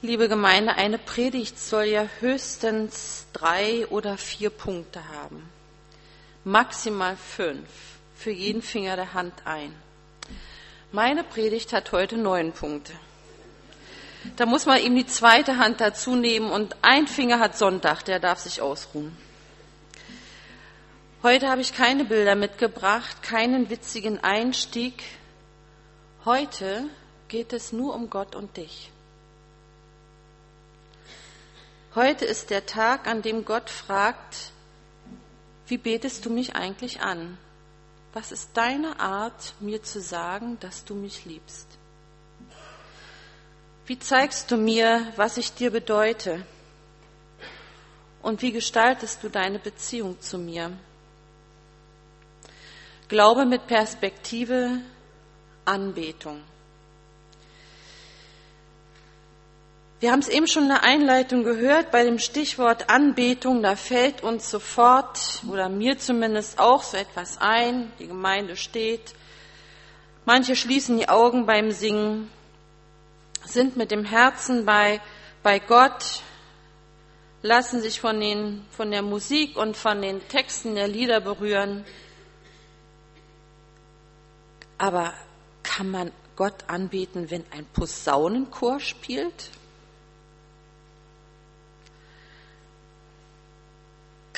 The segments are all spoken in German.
Liebe Gemeinde, eine Predigt soll ja höchstens drei oder vier Punkte haben. Maximal fünf. Für jeden Finger der Hand ein. Meine Predigt hat heute neun Punkte. Da muss man ihm die zweite Hand dazu nehmen und ein Finger hat Sonntag, der darf sich ausruhen. Heute habe ich keine Bilder mitgebracht, keinen witzigen Einstieg. Heute geht es nur um Gott und dich. Heute ist der Tag, an dem Gott fragt, wie betest du mich eigentlich an? Was ist deine Art, mir zu sagen, dass du mich liebst? Wie zeigst du mir, was ich dir bedeute? Und wie gestaltest du deine Beziehung zu mir? Glaube mit Perspektive, Anbetung. Wir haben es eben schon in der Einleitung gehört, bei dem Stichwort Anbetung, da fällt uns sofort, oder mir zumindest auch so etwas ein, die Gemeinde steht. Manche schließen die Augen beim Singen, sind mit dem Herzen bei, bei Gott, lassen sich von, den, von der Musik und von den Texten der Lieder berühren. Aber kann man Gott anbeten, wenn ein Posaunenchor spielt?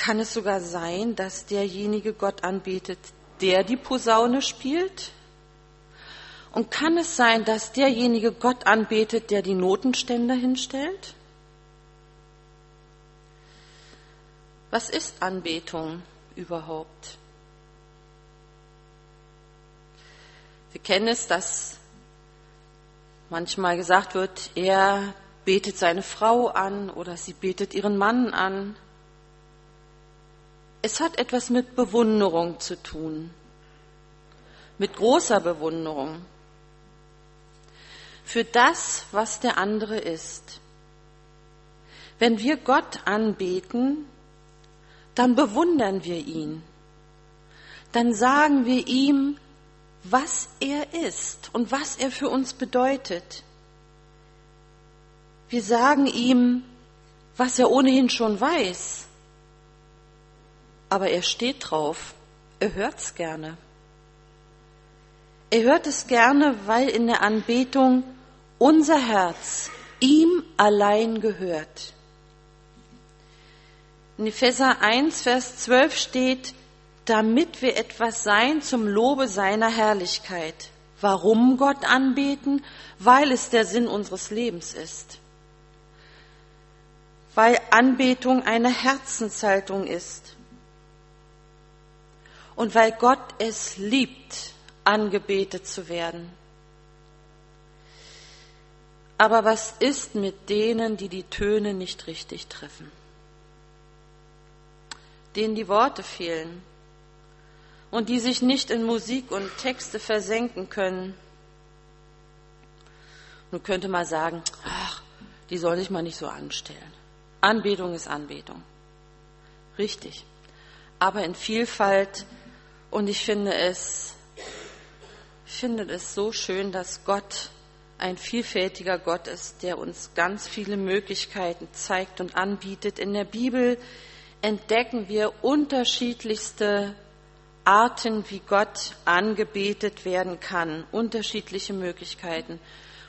Kann es sogar sein, dass derjenige Gott anbetet, der die Posaune spielt? Und kann es sein, dass derjenige Gott anbetet, der die Notenständer hinstellt? Was ist Anbetung überhaupt? Wir kennen es, dass manchmal gesagt wird, er betet seine Frau an oder sie betet ihren Mann an. Es hat etwas mit Bewunderung zu tun, mit großer Bewunderung für das, was der andere ist. Wenn wir Gott anbeten, dann bewundern wir ihn. Dann sagen wir ihm, was er ist und was er für uns bedeutet. Wir sagen ihm, was er ohnehin schon weiß aber er steht drauf. Er hört's gerne. Er hört es gerne, weil in der Anbetung unser Herz ihm allein gehört. In Epheser 1, Vers 12 steht, damit wir etwas sein zum Lobe seiner Herrlichkeit. Warum Gott anbeten? Weil es der Sinn unseres Lebens ist. Weil Anbetung eine Herzenshaltung ist und weil Gott es liebt, angebetet zu werden. Aber was ist mit denen, die die Töne nicht richtig treffen? Denen die Worte fehlen und die sich nicht in Musik und Texte versenken können? Nun könnte man sagen, ach, die soll sich mal nicht so anstellen. Anbetung ist Anbetung. Richtig. Aber in Vielfalt und ich finde es, finde es so schön, dass Gott ein vielfältiger Gott ist, der uns ganz viele Möglichkeiten zeigt und anbietet. In der Bibel entdecken wir unterschiedlichste Arten, wie Gott angebetet werden kann, unterschiedliche Möglichkeiten.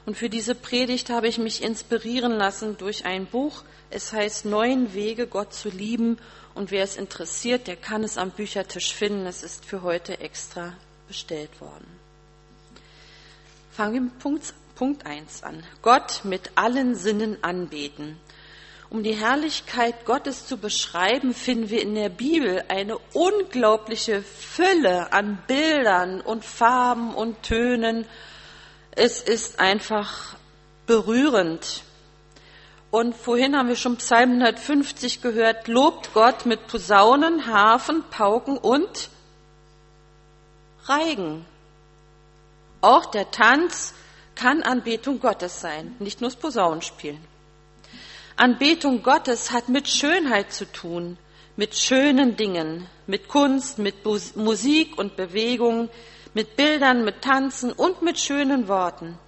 Und für diese Predigt habe ich mich inspirieren lassen durch ein Buch. Es heißt Neun Wege, Gott zu lieben und wer es interessiert, der kann es am Büchertisch finden. Es ist für heute extra bestellt worden. Fangen wir mit Punkt, Punkt 1 an. Gott mit allen Sinnen anbeten. Um die Herrlichkeit Gottes zu beschreiben, finden wir in der Bibel eine unglaubliche Fülle an Bildern und Farben und Tönen. Es ist einfach berührend. Und vorhin haben wir schon Psalm 150 gehört, lobt Gott mit Posaunen, Harfen, Pauken und Reigen. Auch der Tanz kann Anbetung Gottes sein, nicht nur das Posaunenspielen. Anbetung Gottes hat mit Schönheit zu tun, mit schönen Dingen, mit Kunst, mit Musik und Bewegung, mit Bildern, mit Tanzen und mit schönen Worten.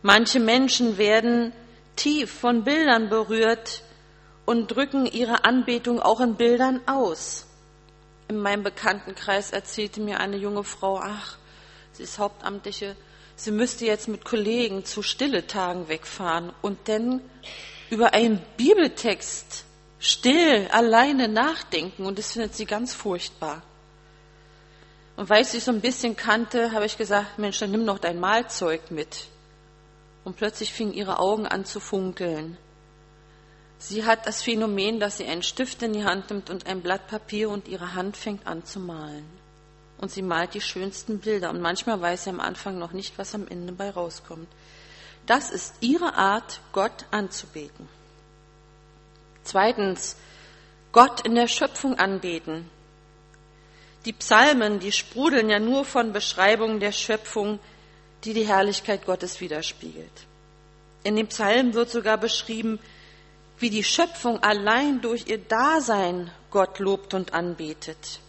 Manche Menschen werden tief von Bildern berührt und drücken ihre Anbetung auch in Bildern aus. In meinem Bekanntenkreis erzählte mir eine junge Frau, ach, sie ist Hauptamtliche, sie müsste jetzt mit Kollegen zu Stille-Tagen wegfahren und dann über einen Bibeltext still, alleine nachdenken und das findet sie ganz furchtbar. Und weil ich sie so ein bisschen kannte, habe ich gesagt, Mensch, dann nimm noch dein Mahlzeug mit. Und plötzlich fingen ihre Augen an zu funkeln. Sie hat das Phänomen, dass sie einen Stift in die Hand nimmt und ein Blatt Papier und ihre Hand fängt an zu malen. Und sie malt die schönsten Bilder. Und manchmal weiß sie am Anfang noch nicht, was am Ende bei rauskommt. Das ist ihre Art, Gott anzubeten. Zweitens, Gott in der Schöpfung anbeten. Die Psalmen, die sprudeln ja nur von Beschreibungen der Schöpfung, die die Herrlichkeit Gottes widerspiegelt. In dem Psalm wird sogar beschrieben, wie die Schöpfung allein durch ihr Dasein Gott lobt und anbetet.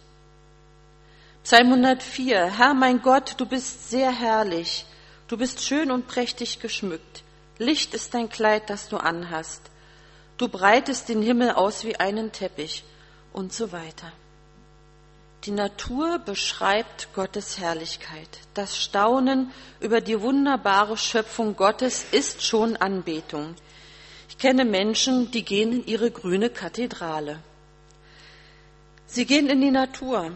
Psalm 104, Herr mein Gott, du bist sehr herrlich, du bist schön und prächtig geschmückt, Licht ist dein Kleid, das du anhast, du breitest den Himmel aus wie einen Teppich und so weiter. Die Natur beschreibt Gottes Herrlichkeit. Das Staunen über die wunderbare Schöpfung Gottes ist schon Anbetung. Ich kenne Menschen, die gehen in ihre grüne Kathedrale. Sie gehen in die Natur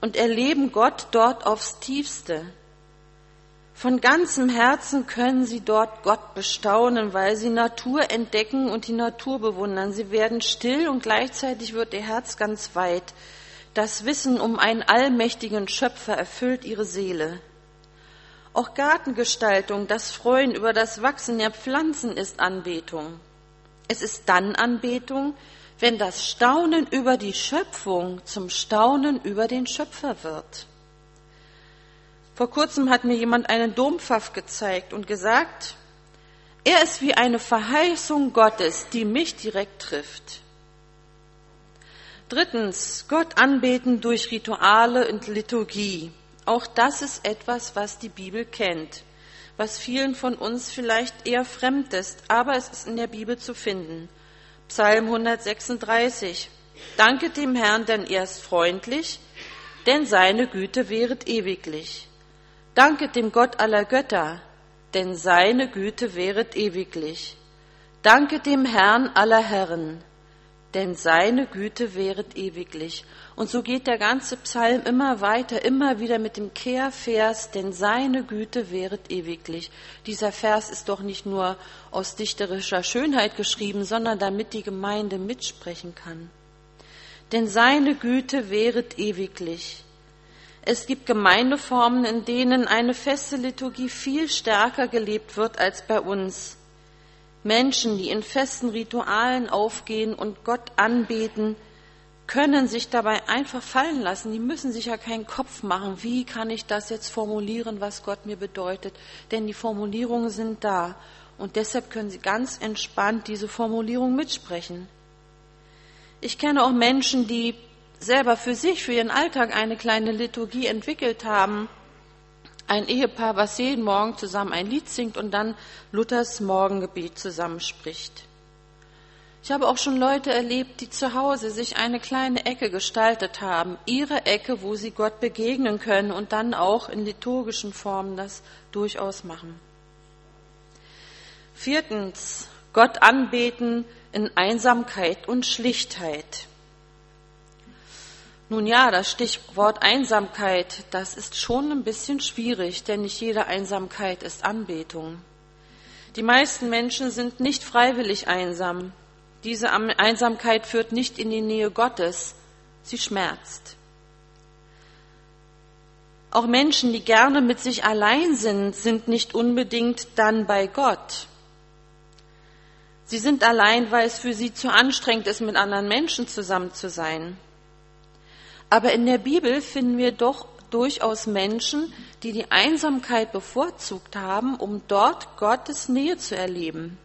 und erleben Gott dort aufs tiefste. Von ganzem Herzen können sie dort Gott bestaunen, weil sie Natur entdecken und die Natur bewundern. Sie werden still und gleichzeitig wird ihr Herz ganz weit. Das Wissen um einen allmächtigen Schöpfer erfüllt ihre Seele. Auch Gartengestaltung, das Freuen über das Wachsen der Pflanzen ist Anbetung. Es ist dann Anbetung, wenn das Staunen über die Schöpfung zum Staunen über den Schöpfer wird. Vor kurzem hat mir jemand einen Dompfaff gezeigt und gesagt, er ist wie eine Verheißung Gottes, die mich direkt trifft. Drittens, Gott anbeten durch Rituale und Liturgie. Auch das ist etwas, was die Bibel kennt, was vielen von uns vielleicht eher fremd ist, aber es ist in der Bibel zu finden. Psalm 136. Danket dem Herrn, denn er ist freundlich, denn seine Güte wäret ewiglich. Danket dem Gott aller Götter, denn seine Güte wäret ewiglich. Danket dem Herrn aller Herren, denn seine Güte wäret ewiglich. Und so geht der ganze Psalm immer weiter, immer wieder mit dem Kehrvers, denn seine Güte wäret ewiglich. Dieser Vers ist doch nicht nur aus dichterischer Schönheit geschrieben, sondern damit die Gemeinde mitsprechen kann. Denn seine Güte wäret ewiglich. Es gibt Gemeindeformen, in denen eine feste Liturgie viel stärker gelebt wird als bei uns. Menschen, die in festen Ritualen aufgehen und Gott anbeten, können sich dabei einfach fallen lassen. Die müssen sich ja keinen Kopf machen. Wie kann ich das jetzt formulieren, was Gott mir bedeutet? Denn die Formulierungen sind da. Und deshalb können sie ganz entspannt diese Formulierung mitsprechen. Ich kenne auch Menschen, die selber für sich, für ihren Alltag eine kleine Liturgie entwickelt haben ein Ehepaar, was jeden Morgen zusammen ein Lied singt und dann Luthers Morgengebet zusammenspricht. Ich habe auch schon Leute erlebt, die zu Hause sich eine kleine Ecke gestaltet haben, ihre Ecke, wo sie Gott begegnen können und dann auch in liturgischen Formen das durchaus machen. Viertens, Gott anbeten in Einsamkeit und Schlichtheit. Nun ja, das Stichwort Einsamkeit, das ist schon ein bisschen schwierig, denn nicht jede Einsamkeit ist Anbetung. Die meisten Menschen sind nicht freiwillig einsam. Diese Einsamkeit führt nicht in die Nähe Gottes, sie schmerzt. Auch Menschen, die gerne mit sich allein sind, sind nicht unbedingt dann bei Gott. Sie sind allein, weil es für sie zu anstrengend ist, mit anderen Menschen zusammen zu sein. Aber in der Bibel finden wir doch durchaus Menschen, die die Einsamkeit bevorzugt haben, um dort Gottes Nähe zu erleben.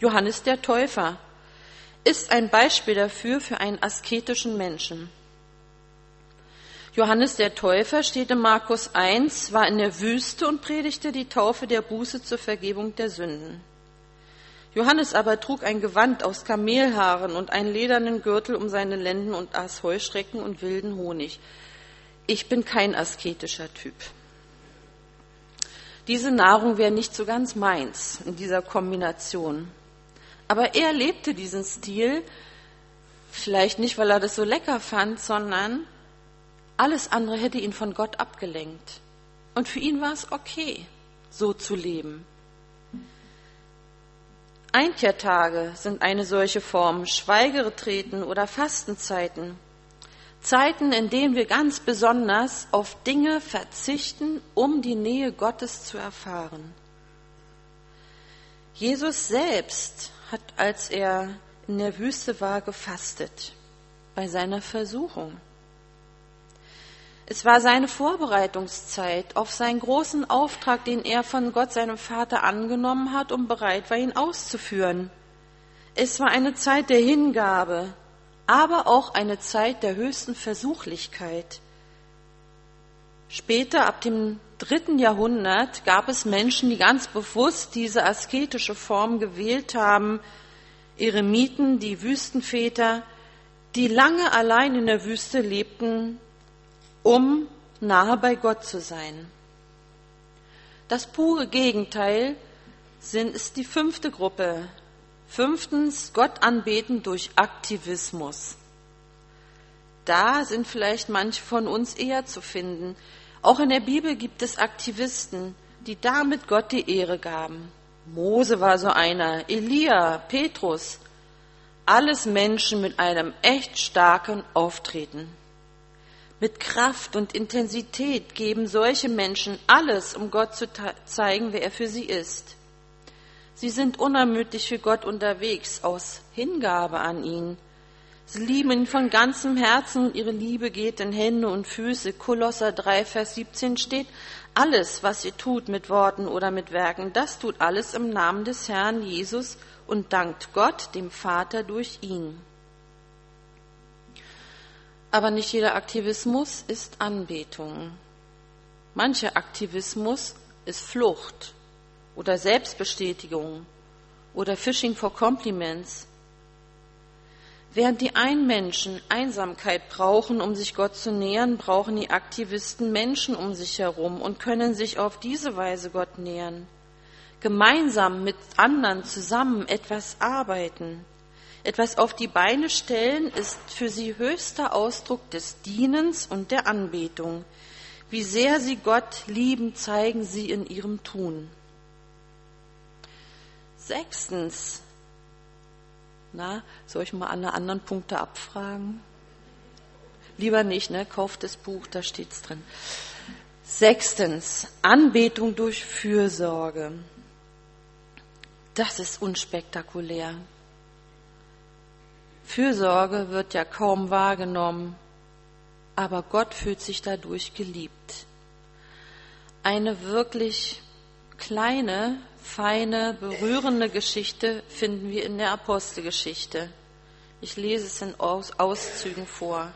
Johannes der Täufer ist ein Beispiel dafür für einen asketischen Menschen. Johannes der Täufer steht in Markus 1, war in der Wüste und predigte die Taufe der Buße zur Vergebung der Sünden. Johannes aber trug ein Gewand aus Kamelhaaren und einen ledernen Gürtel um seine Lenden und aß Heuschrecken und wilden Honig. Ich bin kein asketischer Typ. Diese Nahrung wäre nicht so ganz meins in dieser Kombination. Aber er lebte diesen Stil, vielleicht nicht, weil er das so lecker fand, sondern alles andere hätte ihn von Gott abgelenkt. Und für ihn war es okay, so zu leben. Einkehrtage sind eine solche Form, Schweigeretreten oder Fastenzeiten. Zeiten, in denen wir ganz besonders auf Dinge verzichten, um die Nähe Gottes zu erfahren. Jesus selbst hat, als er in der Wüste war, gefastet bei seiner Versuchung. Es war seine Vorbereitungszeit auf seinen großen Auftrag, den er von Gott, seinem Vater, angenommen hat und bereit war, ihn auszuführen. Es war eine Zeit der Hingabe, aber auch eine Zeit der höchsten Versuchlichkeit. Später, ab dem dritten Jahrhundert, gab es Menschen, die ganz bewusst diese asketische Form gewählt haben. Eremiten, die Wüstenväter, die lange allein in der Wüste lebten, um nahe bei Gott zu sein. Das pure Gegenteil sind, ist die fünfte Gruppe, Fünftens, Gott anbeten durch Aktivismus. Da sind vielleicht manche von uns eher zu finden. Auch in der Bibel gibt es Aktivisten, die damit Gott die Ehre gaben. Mose war so einer, Elia, Petrus, alles Menschen mit einem echt starken Auftreten. Mit Kraft und Intensität geben solche Menschen alles, um Gott zu zeigen, wer er für sie ist. Sie sind unermüdlich für Gott unterwegs, aus Hingabe an ihn. Sie lieben ihn von ganzem Herzen und ihre Liebe geht in Hände und Füße. Kolosser 3, Vers 17 steht, alles, was ihr tut mit Worten oder mit Werken, das tut alles im Namen des Herrn Jesus und dankt Gott, dem Vater, durch ihn. Aber nicht jeder Aktivismus ist Anbetung. Mancher Aktivismus ist Flucht oder Selbstbestätigung oder Fishing for Compliments. Während die einen Menschen Einsamkeit brauchen, um sich Gott zu nähern, brauchen die Aktivisten Menschen um sich herum und können sich auf diese Weise Gott nähern. Gemeinsam mit anderen zusammen etwas arbeiten, etwas auf die Beine stellen, ist für sie höchster Ausdruck des Dienens und der Anbetung. Wie sehr sie Gott lieben, zeigen sie in ihrem Tun. Sechstens, na, soll ich mal alle anderen Punkte abfragen? Lieber nicht, ne? Kauft das Buch, da steht's drin. Sechstens, Anbetung durch Fürsorge. Das ist unspektakulär. Fürsorge wird ja kaum wahrgenommen, aber Gott fühlt sich dadurch geliebt. Eine wirklich kleine, feine, berührende Geschichte finden wir in der Apostelgeschichte. Ich lese es in Auszügen vor.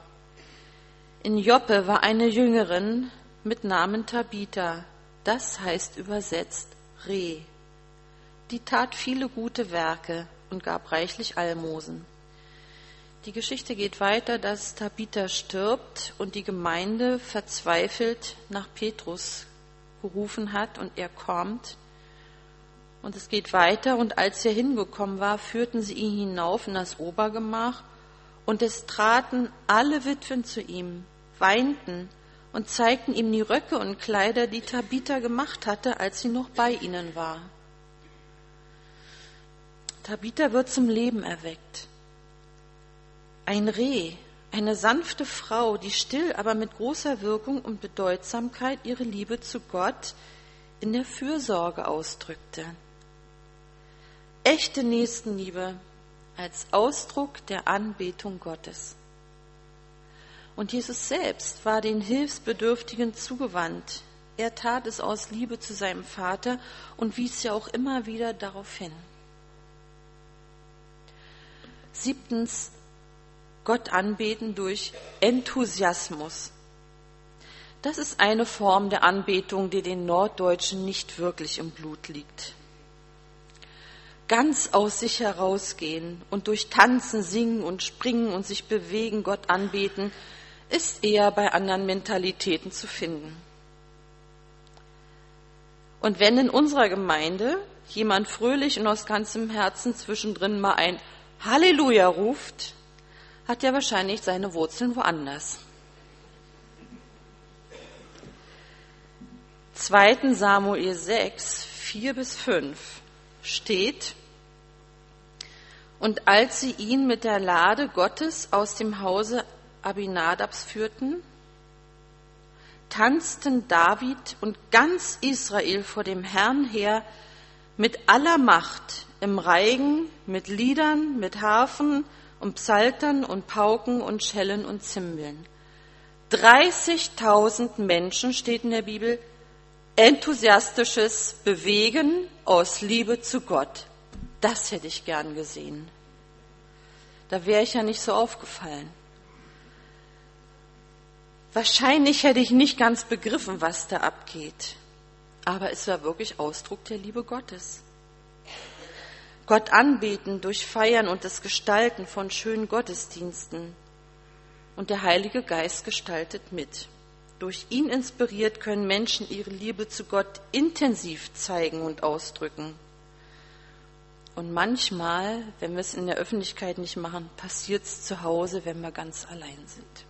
In Joppe war eine Jüngerin mit Namen Tabitha, das heißt übersetzt Reh. Die tat viele gute Werke und gab reichlich Almosen. Die Geschichte geht weiter, dass Tabitha stirbt und die Gemeinde verzweifelt nach Petrus gerufen hat und er kommt. Und es geht weiter und als er hingekommen war, führten sie ihn hinauf in das Obergemach und es traten alle Witwen zu ihm, weinten und zeigten ihm die Röcke und Kleider, die Tabitha gemacht hatte, als sie noch bei ihnen war. Tabitha wird zum Leben erweckt. Ein Reh, eine sanfte Frau, die still, aber mit großer Wirkung und Bedeutsamkeit ihre Liebe zu Gott in der Fürsorge ausdrückte. Echte Nächstenliebe als Ausdruck der Anbetung Gottes. Und Jesus selbst war den Hilfsbedürftigen zugewandt. Er tat es aus Liebe zu seinem Vater und wies ja auch immer wieder darauf hin. Siebtens, Gott anbeten durch Enthusiasmus. Das ist eine Form der Anbetung, die den Norddeutschen nicht wirklich im Blut liegt. ganz aus sich herausgehen und durch Tanzen, Singen und Springen und sich bewegen, Gott anbeten, ist eher bei anderen Mentalitäten zu finden. Und wenn in unserer Gemeinde jemand fröhlich und aus ganzem Herzen zwischendrin mal ein Halleluja ruft, hat er wahrscheinlich seine Wurzeln woanders. 2. Samuel 6, 4 bis 5 steht, und als sie ihn mit der Lade Gottes aus dem Hause Abinadabs führten, tanzten David und ganz Israel vor dem Herrn her mit aller Macht im Reigen, mit Liedern, mit Harfen und Psaltern und Pauken und Schellen und Zimbeln. 30.000 Menschen steht in der Bibel, enthusiastisches Bewegen aus Liebe zu Gott. Das hätte ich gern gesehen. Da wäre ich ja nicht so aufgefallen. Wahrscheinlich hätte ich nicht ganz begriffen, was da abgeht. Aber es war wirklich Ausdruck der Liebe Gottes. Gott anbeten durch Feiern und das Gestalten von schönen Gottesdiensten. Und der Heilige Geist gestaltet mit. Durch ihn inspiriert können Menschen ihre Liebe zu Gott intensiv zeigen und ausdrücken. Und manchmal, wenn wir es in der Öffentlichkeit nicht machen, passiert es zu Hause, wenn wir ganz allein sind.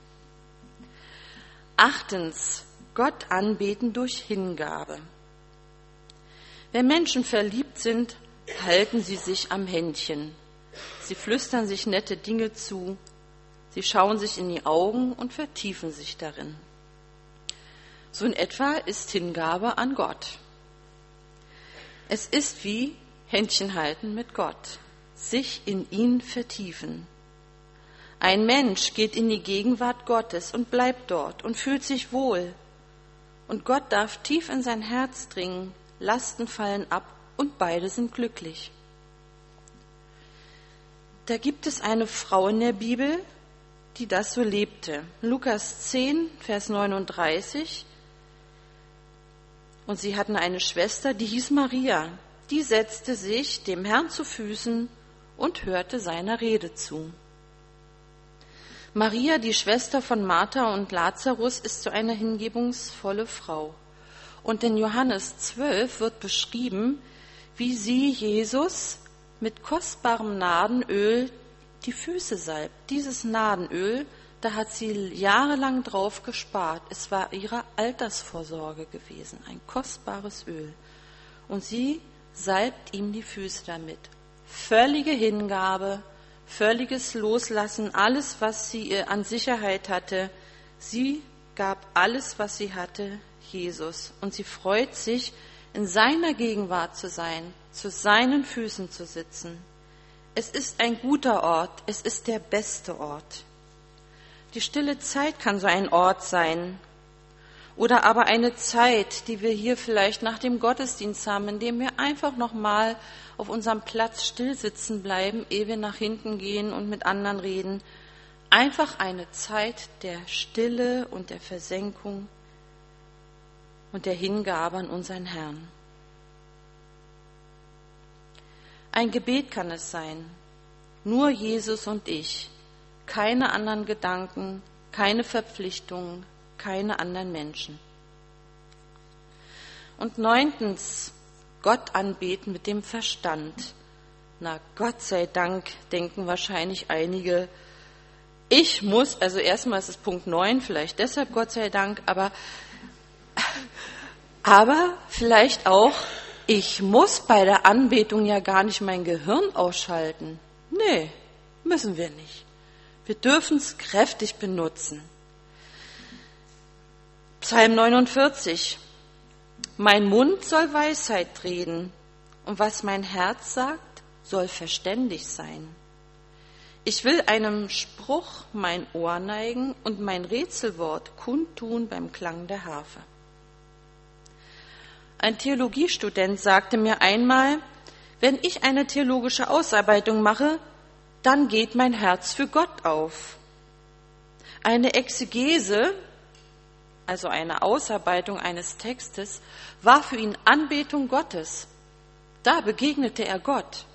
Achtens, Gott anbeten durch Hingabe. Wenn Menschen verliebt sind, halten sie sich am Händchen. Sie flüstern sich nette Dinge zu. Sie schauen sich in die Augen und vertiefen sich darin. So in etwa ist Hingabe an Gott. Es ist wie Händchen halten mit Gott, sich in ihn vertiefen. Ein Mensch geht in die Gegenwart Gottes und bleibt dort und fühlt sich wohl. Und Gott darf tief in sein Herz dringen, Lasten fallen ab und beide sind glücklich. Da gibt es eine Frau in der Bibel, die das so lebte. Lukas 10, Vers 39 und sie hatten eine Schwester, die hieß Maria. Die setzte sich dem Herrn zu Füßen und hörte seiner Rede zu. Maria, die Schwester von Martha und Lazarus, ist so eine hingebungsvolle Frau. Und in Johannes 12 wird beschrieben, wie sie Jesus mit kostbarem Nadenöl die Füße salbt. Dieses Nadenöl da hat sie jahrelang drauf gespart. Es war ihre Altersvorsorge gewesen, ein kostbares Öl. Und sie salbt ihm die Füße damit. Völlige Hingabe, völliges Loslassen, alles, was sie an Sicherheit hatte. Sie gab alles, was sie hatte, Jesus. Und sie freut sich, in seiner Gegenwart zu sein, zu seinen Füßen zu sitzen. Es ist ein guter Ort, es ist der beste Ort. Die stille Zeit kann so ein Ort sein. Oder aber eine Zeit, die wir hier vielleicht nach dem Gottesdienst haben, in dem wir einfach nochmal auf unserem Platz still sitzen bleiben, ehe wir nach hinten gehen und mit anderen reden. Einfach eine Zeit der Stille und der Versenkung und der Hingabe an unseren Herrn. Ein Gebet kann es sein. Nur Jesus und ich keine anderen Gedanken, keine Verpflichtungen, keine anderen Menschen. Und neuntens, Gott anbeten mit dem Verstand. Na, Gott sei Dank, denken wahrscheinlich einige, ich muss, also erstmal ist es Punkt 9, vielleicht deshalb Gott sei Dank, aber, aber vielleicht auch, ich muss bei der Anbetung ja gar nicht mein Gehirn ausschalten. Nee, müssen wir nicht. Wir dürfen es kräftig benutzen. Psalm 49. Mein Mund soll Weisheit reden und was mein Herz sagt, soll verständig sein. Ich will einem Spruch mein Ohr neigen und mein Rätselwort kundtun beim Klang der Harfe. Ein Theologiestudent sagte mir einmal, wenn ich eine theologische Ausarbeitung mache, dann geht mein Herz für Gott auf. Eine Exegese, also eine Ausarbeitung eines Textes, war für ihn Anbetung Gottes. Da begegnete er Gott.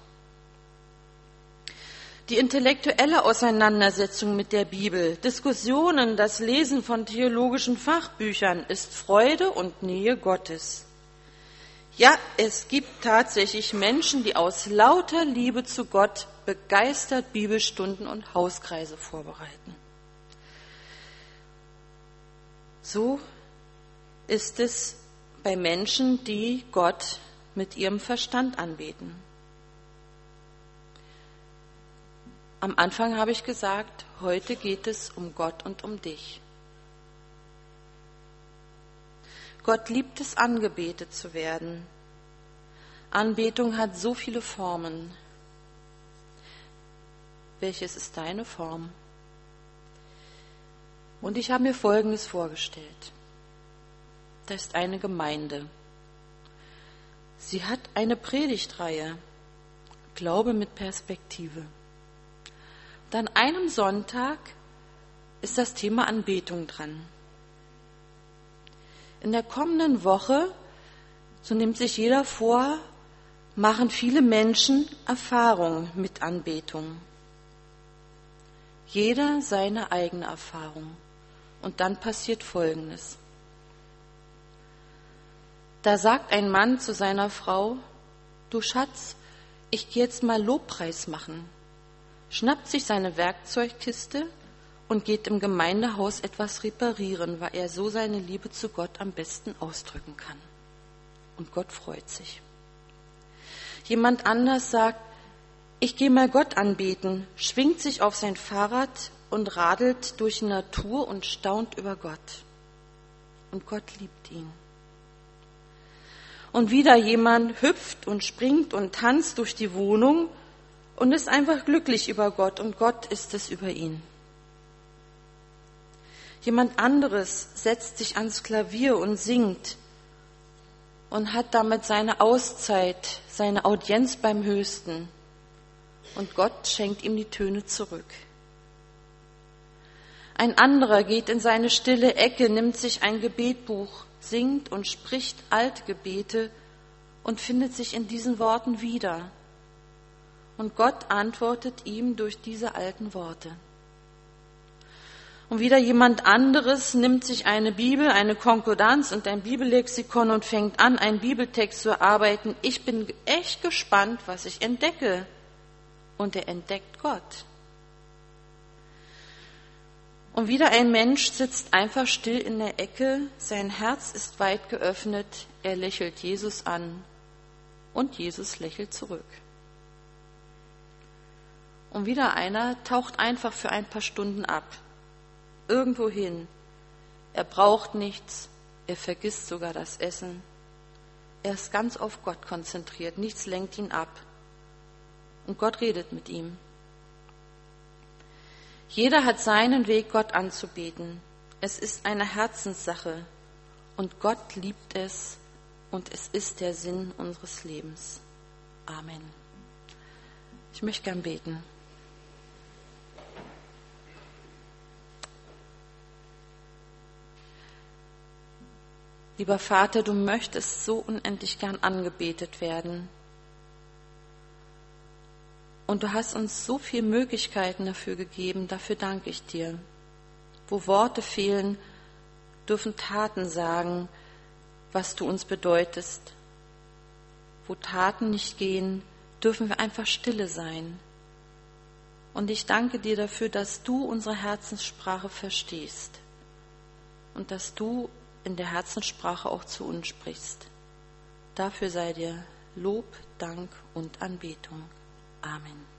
Die intellektuelle Auseinandersetzung mit der Bibel, Diskussionen, das Lesen von theologischen Fachbüchern ist Freude und Nähe Gottes. Ja, es gibt tatsächlich Menschen, die aus lauter Liebe zu Gott begeistert Bibelstunden und Hauskreise vorbereiten. So ist es bei Menschen, die Gott mit ihrem Verstand anbeten. Am Anfang habe ich gesagt, heute geht es um Gott und um dich. Gott liebt es, angebetet zu werden. Anbetung hat so viele Formen. Welches ist deine Form? Und ich habe mir Folgendes vorgestellt. Da ist eine Gemeinde. Sie hat eine Predigtreihe. Glaube mit Perspektive. Dann einem Sonntag ist das Thema Anbetung dran. In der kommenden Woche, so nimmt sich jeder vor, machen viele Menschen Erfahrung mit Anbetung. Jeder seine eigene Erfahrung. Und dann passiert Folgendes. Da sagt ein Mann zu seiner Frau, du Schatz, ich gehe jetzt mal Lobpreis machen schnappt sich seine Werkzeugkiste und geht im Gemeindehaus etwas reparieren, weil er so seine Liebe zu Gott am besten ausdrücken kann. Und Gott freut sich. Jemand anders sagt, ich gehe mal Gott anbeten, schwingt sich auf sein Fahrrad und radelt durch die Natur und staunt über Gott. Und Gott liebt ihn. Und wieder jemand hüpft und springt und tanzt durch die Wohnung und ist einfach glücklich über Gott und Gott ist es über ihn. Jemand anderes setzt sich ans Klavier und singt und hat damit seine Auszeit, seine Audienz beim Höchsten. Und Gott schenkt ihm die Töne zurück. Ein anderer geht in seine stille Ecke, nimmt sich ein Gebetbuch, singt und spricht Altgebete und findet sich in diesen Worten wieder. Und Gott antwortet ihm durch diese alten Worte. Und wieder jemand anderes nimmt sich eine Bibel, eine Konkordanz und ein Bibellexikon und fängt an, einen Bibeltext zu erarbeiten. Ich bin echt gespannt, was ich entdecke. Und er entdeckt Gott. Und wieder ein Mensch sitzt einfach still in der Ecke, sein Herz ist weit geöffnet, er lächelt Jesus an und Jesus lächelt zurück. Und wieder einer taucht einfach für ein paar Stunden ab. Irgendwo hin. Er braucht nichts. Er vergisst sogar das Essen. Er ist ganz auf Gott konzentriert. Nichts lenkt ihn ab. Und Gott redet mit ihm. Jeder hat seinen Weg, Gott anzubeten. Es ist eine Herzenssache. Und Gott liebt es. Und es ist der Sinn unseres Lebens. Amen. Ich möchte gern beten. Lieber Vater, du möchtest so unendlich gern angebetet werden. Und du hast uns so viele Möglichkeiten dafür gegeben, dafür danke ich dir. Wo Worte fehlen, dürfen Taten sagen, was du uns bedeutest. Wo Taten nicht gehen, dürfen wir einfach stille sein. Und ich danke dir dafür, dass du unsere Herzenssprache verstehst und dass du in der Herzenssprache auch zu uns sprichst. Dafür sei dir Lob, Dank und Anbetung. Amen.